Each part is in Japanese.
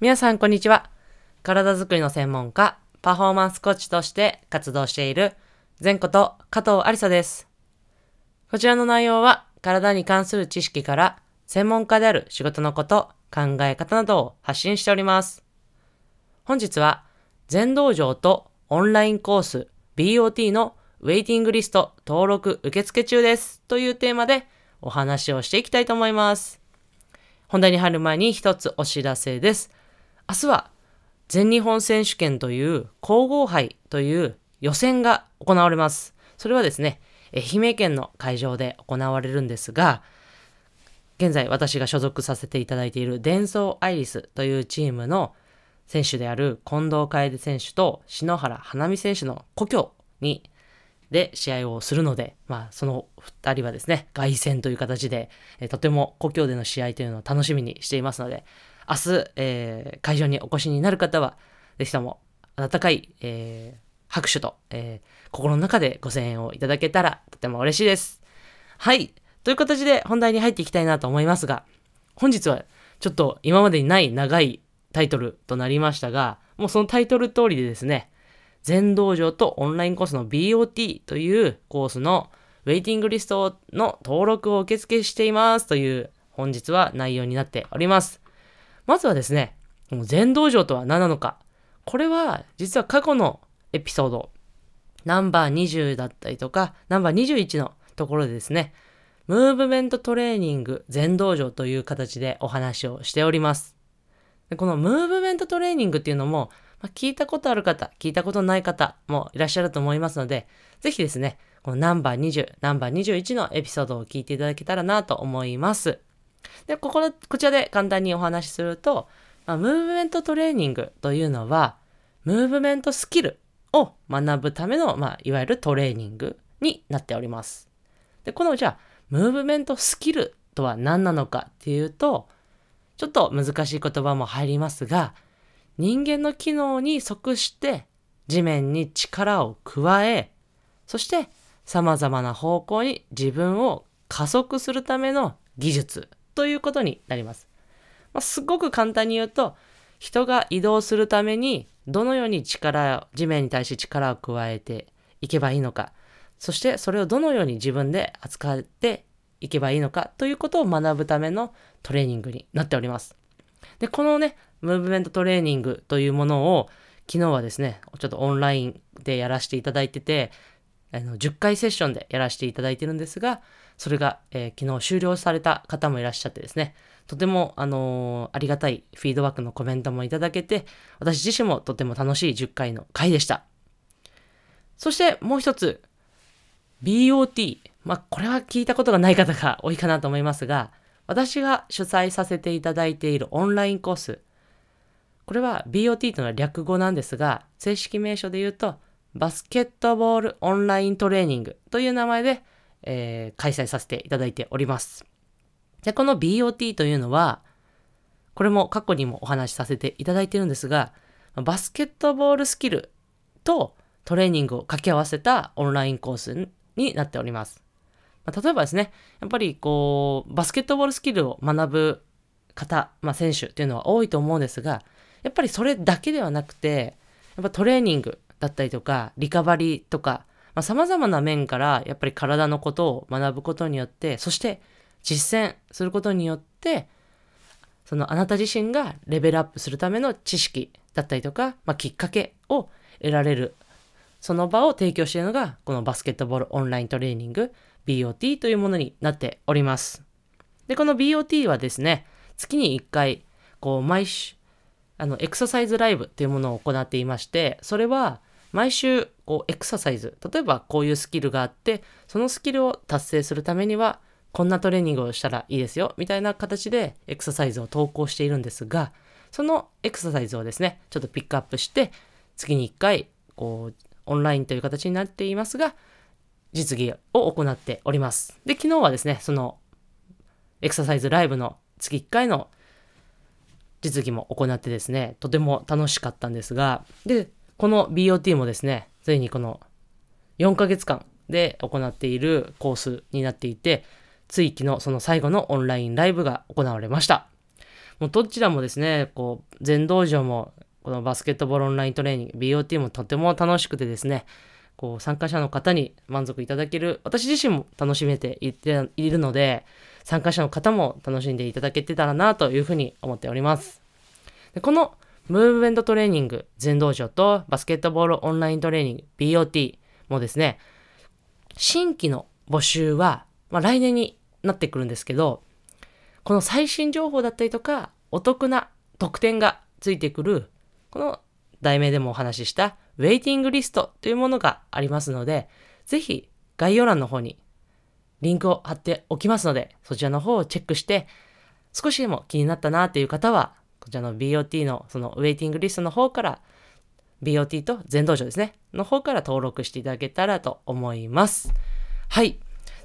皆さんこんにちは。体づくりの専門家、パフォーマンスコーチとして活動している、前こと加藤ありさです。こちらの内容は、体に関する知識から、専門家である仕事のこと、考え方などを発信しております。本日は、全道場とオンラインコース BOT のウェイティングリスト登録受付中ですというテーマでお話をしていきたいと思います。本題に入る前に一つお知らせです。明日は全日本選手権という皇后杯という予選が行われます。それはですね、愛媛県の会場で行われるんですが、現在私が所属させていただいているデンソーアイリスというチームの選手である近藤楓選手と篠原花美選手の故郷にで試合をするので、まあ、その2人はですね、凱旋という形で、えとても故郷での試合というのを楽しみにしていますので、明日、えー、会場にお越しになる方は、ぜひとも温かい、えー、拍手と、えー、心の中でご声援をいただけたらとても嬉しいです。はい。という形で本題に入っていきたいなと思いますが、本日はちょっと今までにない長いタイトルとなりましたが、もうそのタイトル通りでですね、全道場とオンラインコースの BOT というコースのウェイティングリストの登録を受付していますという本日は内容になっております。まずはですね、全道場とは何なのか。これは実は過去のエピソード、ナンバー20だったりとか、ナンバー21のところでですね、ムーブメントトレーニング全道場という形でお話をしております。でこのムーブメントトレーニングっていうのも、まあ、聞いたことある方、聞いたことない方もいらっしゃると思いますので、ぜひですね、このナンバー20、ナンバー21のエピソードを聞いていただけたらなと思います。で、ここの、こちらで簡単にお話しすると、まあ、ムーブメントトレーニングというのは、ムーブメントスキルを学ぶための、まあ、いわゆるトレーニングになっております。で、この、じゃあ、ムーブメントスキルとは何なのかっていうと、ちょっと難しい言葉も入りますが、人間の機能に即して地面に力を加え、そして様々な方向に自分を加速するための技術ということになります。まあ、すごく簡単に言うと、人が移動するためにどのように力を、地面に対して力を加えていけばいいのか、そしてそれをどのように自分で扱っていけばいいのかということを学ぶためのトレーニングになっております。で、このね、ムーブメントトレーニングというものを昨日はですね、ちょっとオンラインでやらせていただいてて、あの10回セッションでやらせていただいてるんですが、それが、えー、昨日終了された方もいらっしゃってですね、とても、あのー、ありがたいフィードバックのコメントもいただけて、私自身もとても楽しい10回の回でした。そしてもう一つ、BOT。まあ、これは聞いたことがない方が多いかなと思いますが、私が主催させていただいているオンラインコース。これは BOT というのは略語なんですが、正式名称で言うと、バスケットボールオンライントレーニングという名前でえー、開催させていただいております。で、この BOT というのは、これも過去にもお話しさせていただいてるんですが、バスケットボールスキルとトレーニングを掛け合わせたオンラインコースになっております。まあ、例えばですね、やっぱりこう、バスケットボールスキルを学ぶ方、まあ、選手っていうのは多いと思うんですが、やっぱりそれだけではなくて、やっぱトレーニングだったりとか、リカバリーとか、まあ、様々な面からやっぱり体のことを学ぶことによって、そして実践することによって、そのあなた自身がレベルアップするための知識だったりとか、まあ、きっかけを得られる、その場を提供しているのが、このバスケットボールオンライントレーニング BOT というものになっております。で、この BOT はですね、月に1回、こう、毎週、あの、エクササイズライブっていうものを行っていまして、それは、毎週こうエクササイズ。例えばこういうスキルがあってそのスキルを達成するためにはこんなトレーニングをしたらいいですよみたいな形でエクササイズを投稿しているんですがそのエクササイズをですねちょっとピックアップして月に1回こうオンラインという形になっていますが実技を行っております。で昨日はですねそのエクササイズライブの月1回の実技も行ってですねとても楽しかったんですがでこの BOT もですね、ついにこの4ヶ月間で行っているコースになっていて、つい昨日その最後のオンラインライブが行われました。もうどちらもですね、こう、全道場も、このバスケットボールオンライントレーニング、BOT もとても楽しくてですね、こう、参加者の方に満足いただける、私自身も楽しめていているので、参加者の方も楽しんでいただけてたらなというふうに思っております。でこのムーブメントトレーニング全道場とバスケットボールオンライントレーニング BOT もですね、新規の募集は、まあ、来年になってくるんですけど、この最新情報だったりとか、お得な特典がついてくる、この題名でもお話ししたウェイティングリストというものがありますので、ぜひ概要欄の方にリンクを貼っておきますので、そちらの方をチェックして、少しでも気になったなという方は、こちらの BOT のそのウェイティングリストの方から、BOT と全道場ですね、の方から登録していただけたらと思います。はい。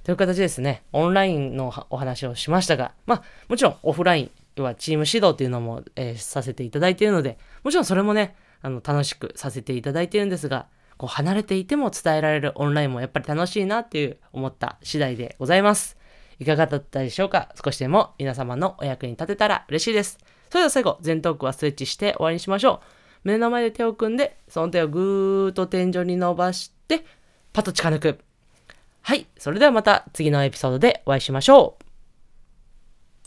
という形ですね、オンラインのお話をしましたが、まあ、もちろんオフライン、要はチーム指導というのも、えー、させていただいているので、もちろんそれもね、あの、楽しくさせていただいているんですが、こう離れていても伝えられるオンラインもやっぱり楽しいなっていう思った次第でございます。いかがだったでしょうか？少しでも皆様のお役に立てたら嬉しいです。それでは最後、前頭腔はストレッチして終わりにしましょう。目の前で手を組んで、その手をぐーっと天井に伸ばして、パッと近抜く。はい。それではまた次のエピソードでお会いしましょう。